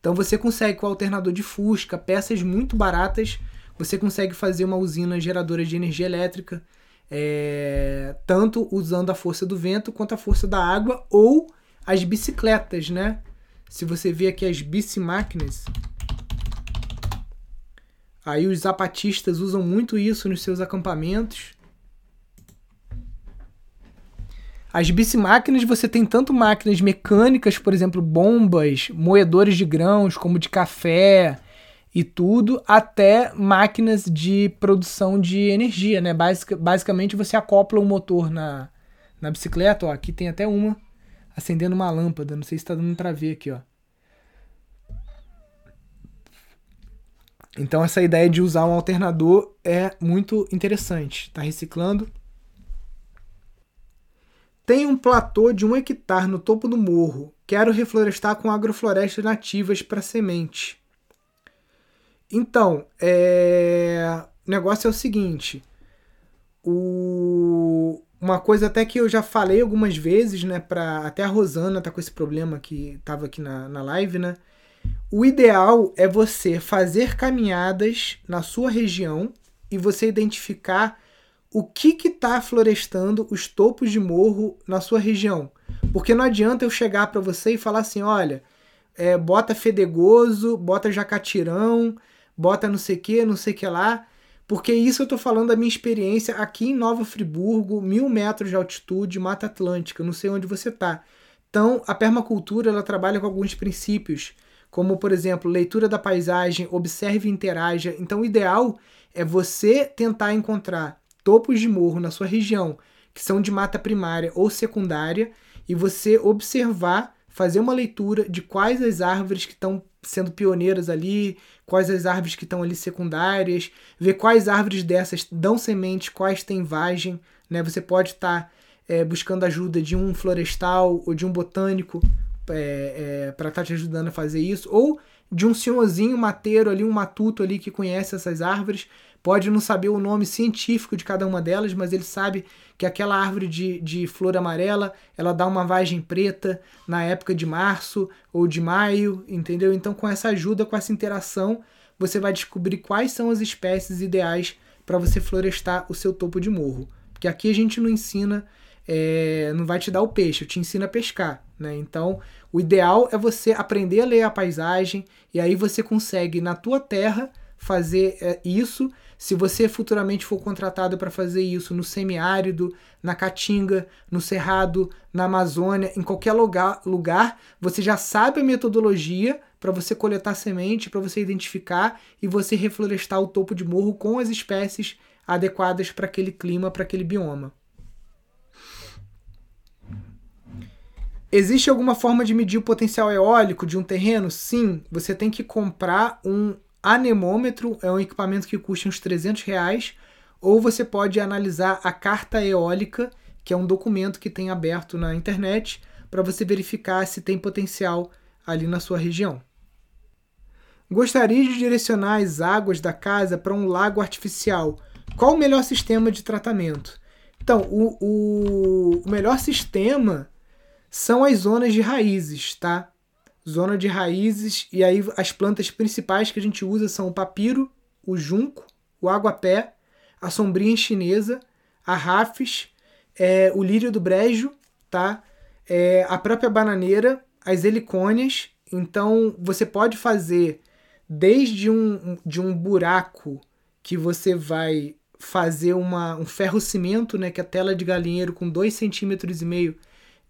Então você consegue com o alternador de Fusca, peças muito baratas, você consegue fazer uma usina geradora de energia elétrica é, tanto usando a força do vento quanto a força da água ou as bicicletas, né? Se você vê aqui as bicimáquinas, aí os zapatistas usam muito isso nos seus acampamentos. As bicimáquinas você tem tanto máquinas mecânicas, por exemplo, bombas, moedores de grãos, como de café e tudo, até máquinas de produção de energia, né? Basic, basicamente você acopla o motor na, na bicicleta, ó, aqui tem até uma acendendo uma lâmpada, não sei se está dando para ver aqui, ó. Então essa ideia de usar um alternador é muito interessante. Está reciclando tem um platô de um hectare no topo do morro. Quero reflorestar com agroflorestas nativas para semente. Então, é... o negócio é o seguinte. O... Uma coisa até que eu já falei algumas vezes, né? Pra... Até a Rosana tá com esse problema que estava aqui na, na live, né? O ideal é você fazer caminhadas na sua região e você identificar o que está florestando os topos de morro na sua região. Porque não adianta eu chegar para você e falar assim, olha, é, bota fedegoso, bota jacatirão, bota não sei que, não sei que lá, porque isso eu estou falando da minha experiência aqui em Nova Friburgo, mil metros de altitude, Mata Atlântica, não sei onde você está. Então, a permacultura ela trabalha com alguns princípios, como, por exemplo, leitura da paisagem, observe e interaja. Então, o ideal é você tentar encontrar topos de morro na sua região que são de mata primária ou secundária e você observar, fazer uma leitura de quais as árvores que estão sendo pioneiras ali, quais as árvores que estão ali secundárias, ver quais árvores dessas dão semente, quais têm vagem, né? Você pode estar tá, é, buscando ajuda de um florestal ou de um botânico é, é, para estar tá te ajudando a fazer isso, ou de um senhorzinho mateiro ali, um matuto ali que conhece essas árvores Pode não saber o nome científico de cada uma delas, mas ele sabe que aquela árvore de, de flor amarela ela dá uma vagem preta na época de março ou de maio, entendeu? Então, com essa ajuda, com essa interação, você vai descobrir quais são as espécies ideais para você florestar o seu topo de morro. Porque aqui a gente não ensina, é, não vai te dar o peixe, eu te ensino a pescar. Né? Então, o ideal é você aprender a ler a paisagem e aí você consegue, na tua terra, fazer é, isso se você futuramente for contratado para fazer isso no semiárido, na Caatinga, no Cerrado, na Amazônia, em qualquer lugar, lugar você já sabe a metodologia para você coletar semente, para você identificar e você reflorestar o topo de morro com as espécies adequadas para aquele clima, para aquele bioma. Existe alguma forma de medir o potencial eólico de um terreno? Sim, você tem que comprar um anemômetro é um equipamento que custa uns 300 reais, ou você pode analisar a carta eólica, que é um documento que tem aberto na internet, para você verificar se tem potencial ali na sua região. Gostaria de direcionar as águas da casa para um lago artificial. Qual o melhor sistema de tratamento? Então, o, o, o melhor sistema são as zonas de raízes, tá? Zona de raízes, e aí as plantas principais que a gente usa são o papiro, o junco, o aguapé, a sombrinha chinesa, a rafes, é, o lírio do brejo, tá? É, a própria bananeira, as helicônias. Então você pode fazer desde um, de um buraco que você vai fazer uma, um ferro cimento, né, que é a tela de galinheiro com 2,5 centímetros e meio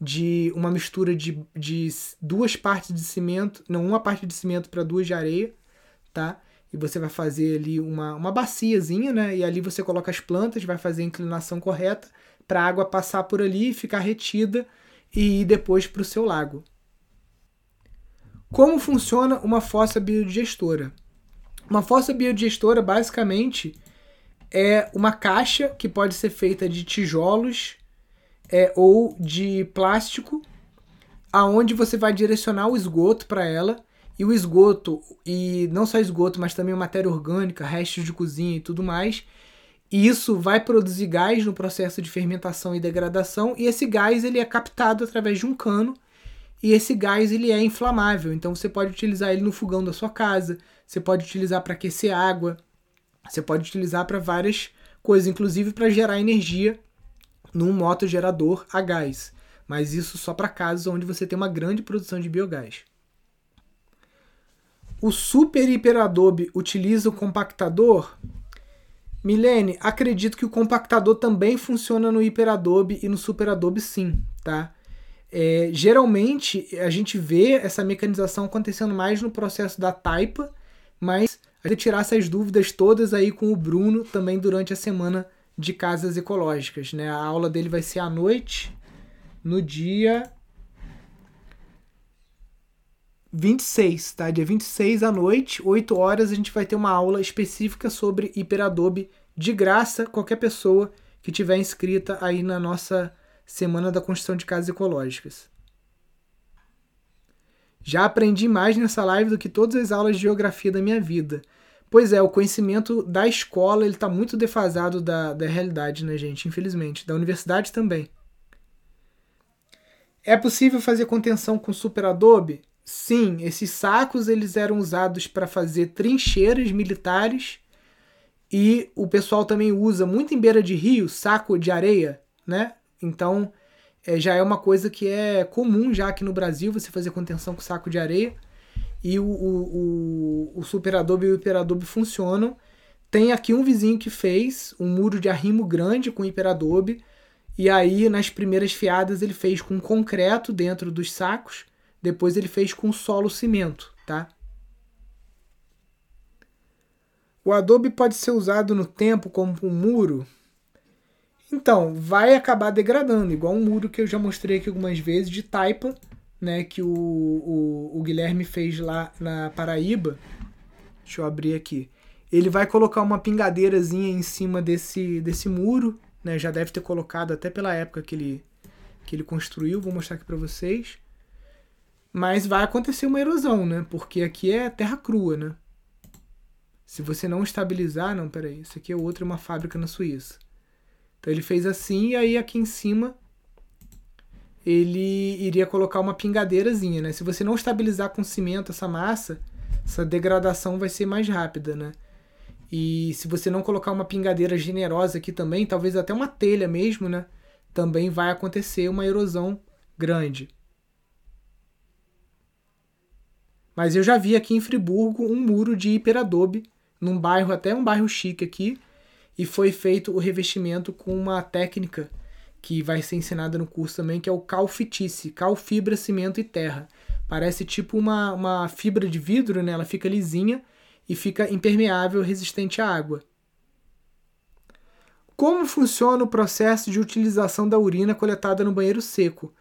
de uma mistura de, de duas partes de cimento, não, uma parte de cimento para duas de areia, tá? E você vai fazer ali uma, uma baciazinha, né? E ali você coloca as plantas, vai fazer a inclinação correta para a água passar por ali, ficar retida e ir depois para o seu lago. Como funciona uma fossa biodigestora? Uma fossa biodigestora basicamente é uma caixa que pode ser feita de tijolos é, ou de plástico, aonde você vai direcionar o esgoto para ela. E o esgoto e não só esgoto, mas também matéria orgânica, restos de cozinha e tudo mais. E isso vai produzir gás no processo de fermentação e degradação. E esse gás ele é captado através de um cano. E esse gás ele é inflamável. Então você pode utilizar ele no fogão da sua casa, você pode utilizar para aquecer água, você pode utilizar para várias coisa, inclusive para gerar energia num motogerador a gás. Mas isso só para casos onde você tem uma grande produção de biogás. O Super Hiper Adobe utiliza o compactador? Milene, acredito que o compactador também funciona no Hyper Adobe e no Super Adobe sim, tá? É, geralmente a gente vê essa mecanização acontecendo mais no processo da taipa, mas a gente tirar essas dúvidas todas aí com o Bruno também durante a semana de casas ecológicas, né? A aula dele vai ser à noite, no dia 26, tá? Dia 26 à noite, 8 horas, a gente vai ter uma aula específica sobre HyperAdobe de graça, qualquer pessoa que tiver inscrita aí na nossa Semana da Construção de Casas Ecológicas. Já aprendi mais nessa live do que todas as aulas de geografia da minha vida. Pois é, o conhecimento da escola ele está muito defasado da, da realidade, né, gente? Infelizmente. Da universidade também. É possível fazer contenção com Super Adobe? Sim, esses sacos eles eram usados para fazer trincheiras militares e o pessoal também usa muito em beira de rio saco de areia, né? Então é, já é uma coisa que é comum já aqui no Brasil você fazer contenção com saco de areia e o, o, o, o Super Adobe e o Hyper Adobe funcionam. Tem aqui um vizinho que fez um muro de arrimo grande com Hyper Adobe e aí nas primeiras fiadas ele fez com concreto dentro dos sacos depois ele fez com solo cimento, tá? O adobe pode ser usado no tempo como um muro? Então, vai acabar degradando, igual um muro que eu já mostrei aqui algumas vezes de taipa, né, que o, o, o Guilherme fez lá na Paraíba. Deixa eu abrir aqui. Ele vai colocar uma pingadeirazinha em cima desse, desse muro, né, já deve ter colocado até pela época que ele, que ele construiu, vou mostrar aqui para vocês. Mas vai acontecer uma erosão, né? Porque aqui é terra crua, né? Se você não estabilizar, não, peraí, isso aqui é outra, uma fábrica na Suíça. Então ele fez assim e aí aqui em cima ele iria colocar uma pingadeirazinha, né? Se você não estabilizar com cimento essa massa, essa degradação vai ser mais rápida, né? E se você não colocar uma pingadeira generosa aqui também, talvez até uma telha mesmo, né? Também vai acontecer uma erosão grande. Mas eu já vi aqui em Friburgo um muro de hiperadobe, num bairro, até um bairro chique aqui, e foi feito o revestimento com uma técnica que vai ser ensinada no curso também, que é o calfitice, cal, fibra, cimento e terra. Parece tipo uma, uma fibra de vidro, né? Ela fica lisinha e fica impermeável, resistente à água. Como funciona o processo de utilização da urina coletada no banheiro seco?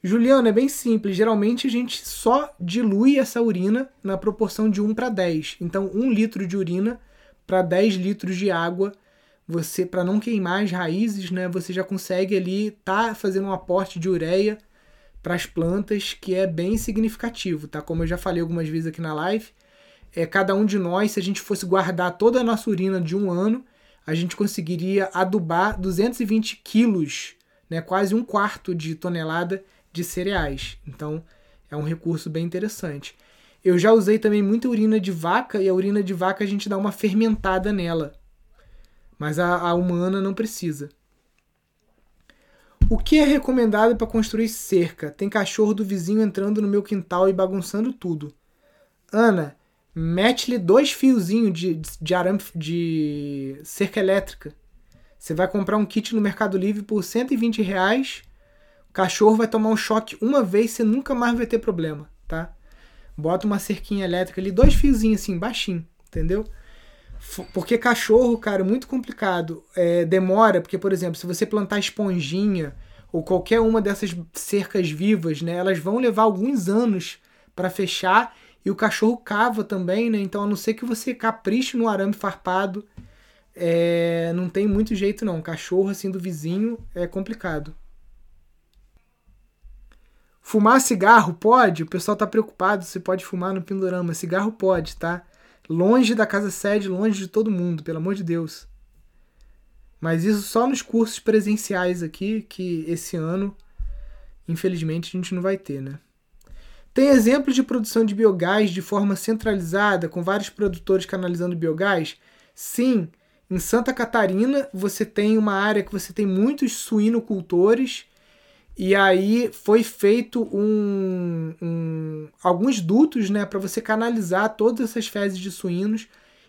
Juliana, é bem simples. Geralmente a gente só dilui essa urina na proporção de 1 para 10. Então, 1 litro de urina para 10 litros de água. Você, para não queimar as raízes, né, você já consegue ali tá fazendo um aporte de ureia para as plantas que é bem significativo, tá? Como eu já falei algumas vezes aqui na live, é cada um de nós, se a gente fosse guardar toda a nossa urina de um ano, a gente conseguiria adubar 220 quilos, né, quase um quarto de tonelada de cereais. Então é um recurso bem interessante. Eu já usei também muita urina de vaca e a urina de vaca a gente dá uma fermentada nela. Mas a, a humana não precisa. O que é recomendado para construir cerca? Tem cachorro do vizinho entrando no meu quintal e bagunçando tudo. Ana, mete-lhe dois fiozinhos de, de arame de cerca elétrica. Você vai comprar um kit no Mercado Livre por 120 reais cachorro vai tomar um choque uma vez, você nunca mais vai ter problema, tá? Bota uma cerquinha elétrica ali, dois fiozinhos assim, baixinho, entendeu? Porque cachorro, cara, é muito complicado. É, demora, porque, por exemplo, se você plantar esponjinha ou qualquer uma dessas cercas vivas, né, elas vão levar alguns anos para fechar e o cachorro cava também, né? Então, a não ser que você capriche no arame farpado, é, não tem muito jeito não. Cachorro assim do vizinho é complicado. Fumar cigarro pode? O pessoal tá preocupado se pode fumar no Pindorama. Cigarro pode, tá? Longe da casa sede, longe de todo mundo, pelo amor de Deus. Mas isso só nos cursos presenciais aqui, que esse ano, infelizmente, a gente não vai ter, né? Tem exemplos de produção de biogás de forma centralizada, com vários produtores canalizando biogás? Sim, Em Santa Catarina, você tem uma área que você tem muitos suinocultores e aí foi feito um, um alguns dutos né, para você canalizar todas essas fezes de suínos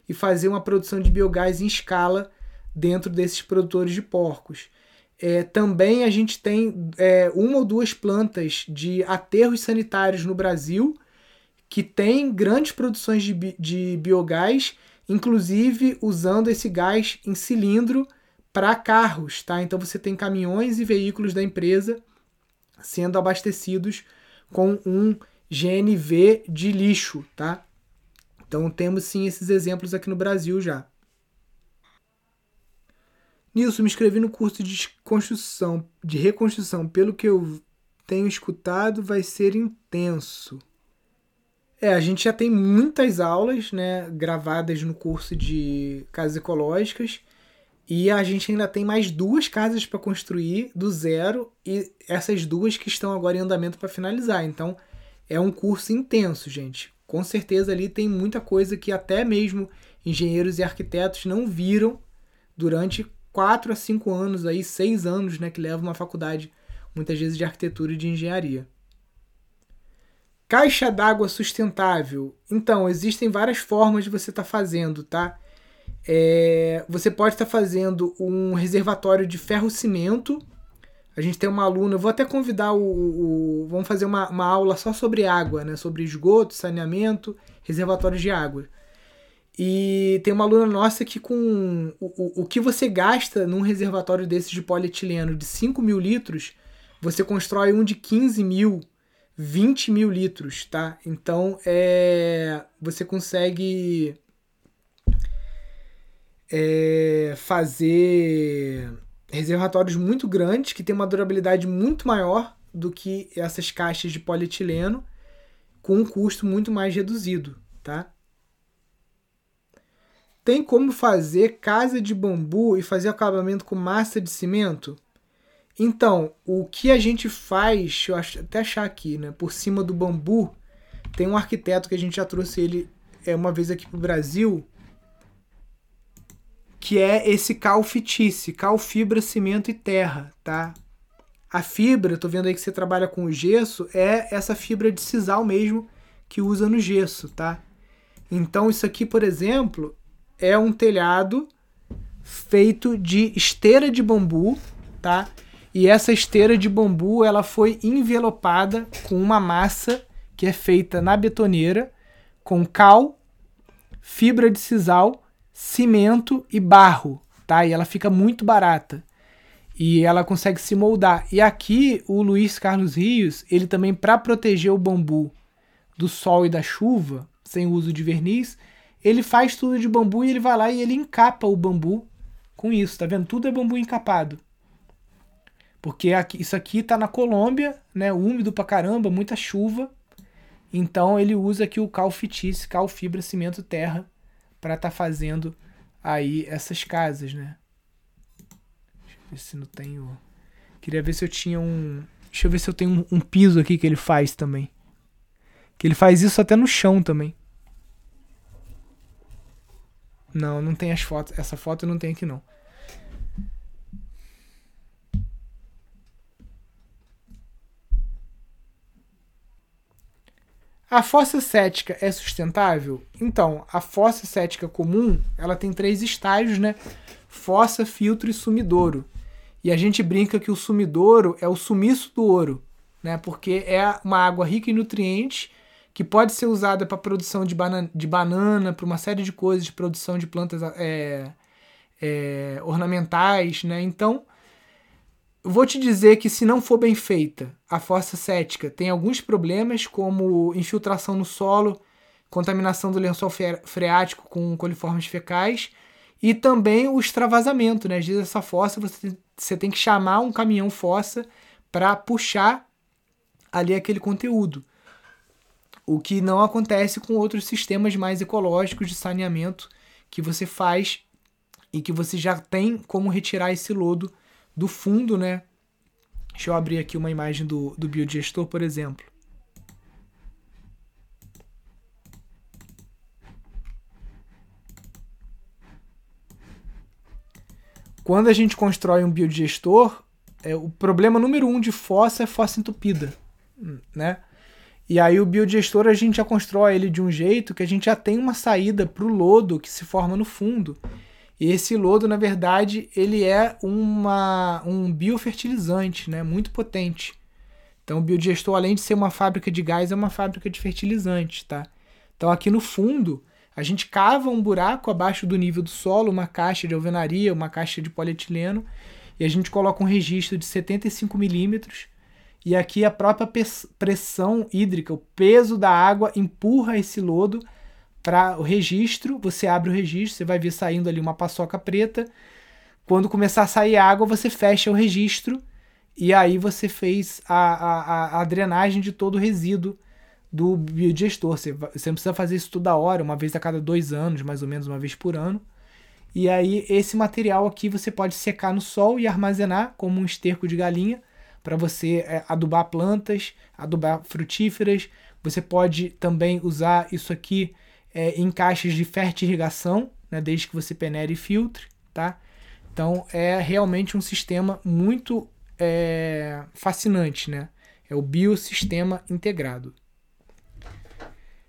e fazer uma produção de biogás em escala dentro desses produtores de porcos. É, também a gente tem é, uma ou duas plantas de aterros sanitários no Brasil que tem grandes produções de, de biogás, inclusive usando esse gás em cilindro para carros, tá? Então você tem caminhões e veículos da empresa sendo abastecidos com um GNV de lixo, tá? Então temos sim esses exemplos aqui no Brasil já. Nilson, me inscrevi no curso de construção, de reconstrução. Pelo que eu tenho escutado, vai ser intenso. É, a gente já tem muitas aulas, né, gravadas no curso de casas ecológicas e a gente ainda tem mais duas casas para construir do zero e essas duas que estão agora em andamento para finalizar. Então, é um curso intenso, gente. Com certeza ali tem muita coisa que até mesmo engenheiros e arquitetos não viram durante quatro a cinco anos aí, seis anos, né, que leva uma faculdade muitas vezes de arquitetura e de engenharia. Caixa d'água sustentável. Então, existem várias formas de você estar tá fazendo, tá? É, você pode estar tá fazendo um reservatório de ferro-cimento. A gente tem uma aluna, vou até convidar o. o vamos fazer uma, uma aula só sobre água, né? Sobre esgoto, saneamento, reservatórios de água. E tem uma aluna nossa que com o, o, o que você gasta num reservatório desses de polietileno de 5 mil litros, você constrói um de 15 mil 20 mil litros, tá? Então é, você consegue é, fazer reservatórios muito grandes que tem uma durabilidade muito maior do que essas caixas de polietileno com um custo muito mais reduzido, tá? Tem como fazer casa de bambu e fazer acabamento com massa de cimento? Então, o que a gente faz, eu até achar aqui, né? Por cima do bambu, tem um arquiteto que a gente já trouxe ele é, uma vez aqui pro Brasil, que é esse cal fitice, cal fibra, cimento e terra, tá? A fibra, tô vendo aí que você trabalha com o gesso, é essa fibra de sisal mesmo que usa no gesso, tá? Então isso aqui, por exemplo, é um telhado feito de esteira de bambu, tá? E essa esteira de bambu ela foi envelopada com uma massa que é feita na betoneira com cal, fibra de sisal, cimento e barro, tá? E ela fica muito barata. E ela consegue se moldar. E aqui o Luiz Carlos Rios, ele também para proteger o bambu do sol e da chuva, sem uso de verniz, ele faz tudo de bambu e ele vai lá e ele encapa o bambu com isso, tá vendo? Tudo é bambu encapado. Porque aqui, isso aqui tá na Colômbia, né? Úmido pra caramba, muita chuva. Então ele usa aqui o cal fitice, cal fibra, cimento, terra para estar tá fazendo aí essas casas, né? Deixa eu ver se não tenho. Queria ver se eu tinha um. Deixa eu ver se eu tenho um, um piso aqui que ele faz também. Que ele faz isso até no chão também. Não, não tem as fotos. Essa foto eu não tenho aqui não. A fossa cética é sustentável? Então, a fossa cética comum, ela tem três estágios, né? Fossa, filtro e sumidouro. E a gente brinca que o sumidouro é o sumiço do ouro, né? Porque é uma água rica em nutrientes que pode ser usada para produção de, banana, de banana, para uma série de coisas, de produção de plantas é, é, ornamentais, né? Então, Vou te dizer que se não for bem feita, a fossa cética tem alguns problemas, como infiltração no solo, contaminação do lençol freático com coliformes fecais e também o extravasamento, né? Às vezes essa fossa você, você tem que chamar um caminhão fossa para puxar ali aquele conteúdo. O que não acontece com outros sistemas mais ecológicos de saneamento que você faz e que você já tem como retirar esse lodo do fundo, né? Deixa eu abrir aqui uma imagem do, do biodigestor, por exemplo. quando a gente constrói um biodigestor, é, o problema número um de fossa é fossa entupida, né? E aí o biodigestor a gente já constrói ele de um jeito que a gente já tem uma saída para o lodo que se forma no fundo. Esse lodo, na verdade, ele é uma, um biofertilizante, né? Muito potente. Então o biodigestor, além de ser uma fábrica de gás, é uma fábrica de fertilizantes, tá? Então aqui no fundo, a gente cava um buraco abaixo do nível do solo, uma caixa de alvenaria, uma caixa de polietileno, e a gente coloca um registro de 75 milímetros e aqui a própria pressão hídrica, o peso da água empurra esse lodo para o registro. Você abre o registro, você vai ver saindo ali uma paçoca preta. Quando começar a sair água, você fecha o registro e aí você fez a, a, a drenagem de todo o resíduo do biodigestor. Você, você não precisa fazer isso toda hora, uma vez a cada dois anos, mais ou menos uma vez por ano. E aí esse material aqui você pode secar no sol e armazenar como um esterco de galinha para você é, adubar plantas, adubar frutíferas. Você pode também usar isso aqui é, em caixas de fertirrigação, né, desde que você peneire e filtre, tá? Então é realmente um sistema muito é, fascinante, né? É o biosistema integrado.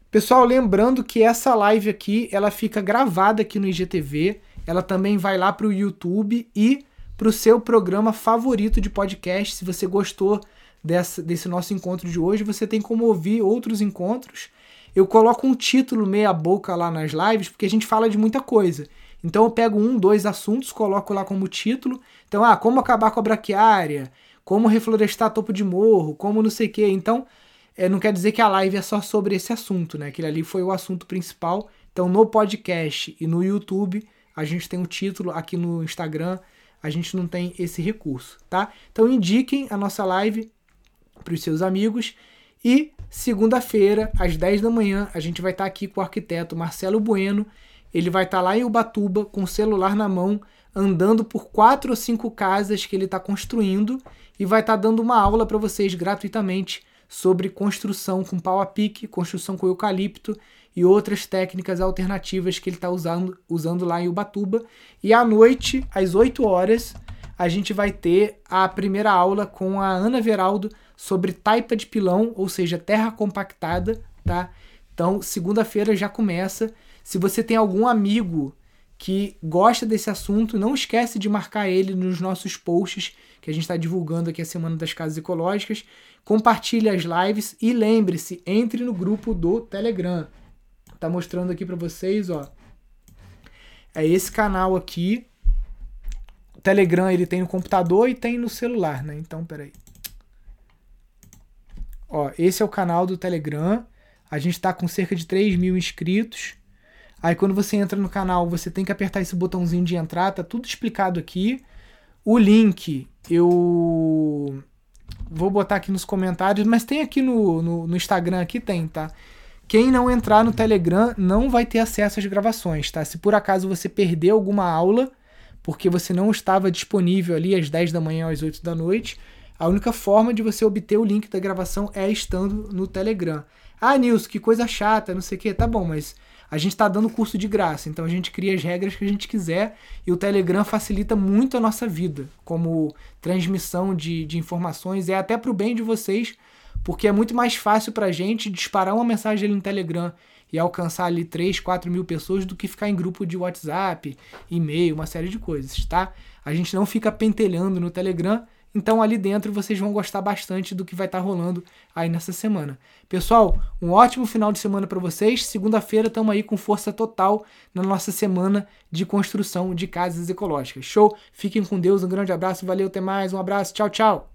Pessoal, lembrando que essa live aqui, ela fica gravada aqui no IGTV, ela também vai lá para o YouTube e para o seu programa favorito de podcast. Se você gostou dessa, desse nosso encontro de hoje, você tem como ouvir outros encontros. Eu coloco um título meia boca lá nas lives, porque a gente fala de muita coisa. Então eu pego um, dois assuntos, coloco lá como título. Então, ah, como acabar com a braquiária, como reflorestar topo de morro, como não sei o quê. Então, é, não quer dizer que a live é só sobre esse assunto, né? Aquele ali foi o assunto principal. Então, no podcast e no YouTube, a gente tem o um título aqui no Instagram a gente não tem esse recurso, tá? Então indiquem a nossa live para os seus amigos e segunda-feira, às 10 da manhã, a gente vai estar tá aqui com o arquiteto Marcelo Bueno. Ele vai estar tá lá em Ubatuba com o celular na mão, andando por quatro ou cinco casas que ele está construindo e vai estar tá dando uma aula para vocês gratuitamente sobre construção com pau a pique, construção com eucalipto e outras técnicas alternativas que ele está usando, usando lá em Ubatuba. E à noite, às 8 horas, a gente vai ter a primeira aula com a Ana Veraldo sobre taipa de pilão, ou seja, terra compactada, tá? Então, segunda-feira já começa. Se você tem algum amigo que gosta desse assunto, não esquece de marcar ele nos nossos posts que a gente está divulgando aqui a Semana das Casas Ecológicas. Compartilhe as lives e lembre-se, entre no grupo do Telegram tá mostrando aqui para vocês, ó. É esse canal aqui. Telegram ele tem no computador e tem no celular, né? Então, peraí. Ó, esse é o canal do Telegram. A gente tá com cerca de 3 mil inscritos. Aí quando você entra no canal, você tem que apertar esse botãozinho de entrar, tá tudo explicado aqui. O link eu vou botar aqui nos comentários, mas tem aqui no, no, no Instagram, aqui tem, tá? Quem não entrar no Telegram não vai ter acesso às gravações, tá? Se por acaso você perdeu alguma aula, porque você não estava disponível ali às 10 da manhã às 8 da noite, a única forma de você obter o link da gravação é estando no Telegram. Ah, Nilson, que coisa chata, não sei o que. Tá bom, mas a gente está dando curso de graça, então a gente cria as regras que a gente quiser e o Telegram facilita muito a nossa vida, como transmissão de, de informações, é até para o bem de vocês, porque é muito mais fácil para a gente disparar uma mensagem ali no Telegram e alcançar ali 3, 4 mil pessoas do que ficar em grupo de WhatsApp, e-mail, uma série de coisas, tá? A gente não fica pentelhando no Telegram, então ali dentro vocês vão gostar bastante do que vai estar tá rolando aí nessa semana. Pessoal, um ótimo final de semana para vocês. Segunda-feira estamos aí com força total na nossa semana de construção de casas ecológicas. Show? Fiquem com Deus, um grande abraço, valeu, até mais, um abraço, tchau, tchau.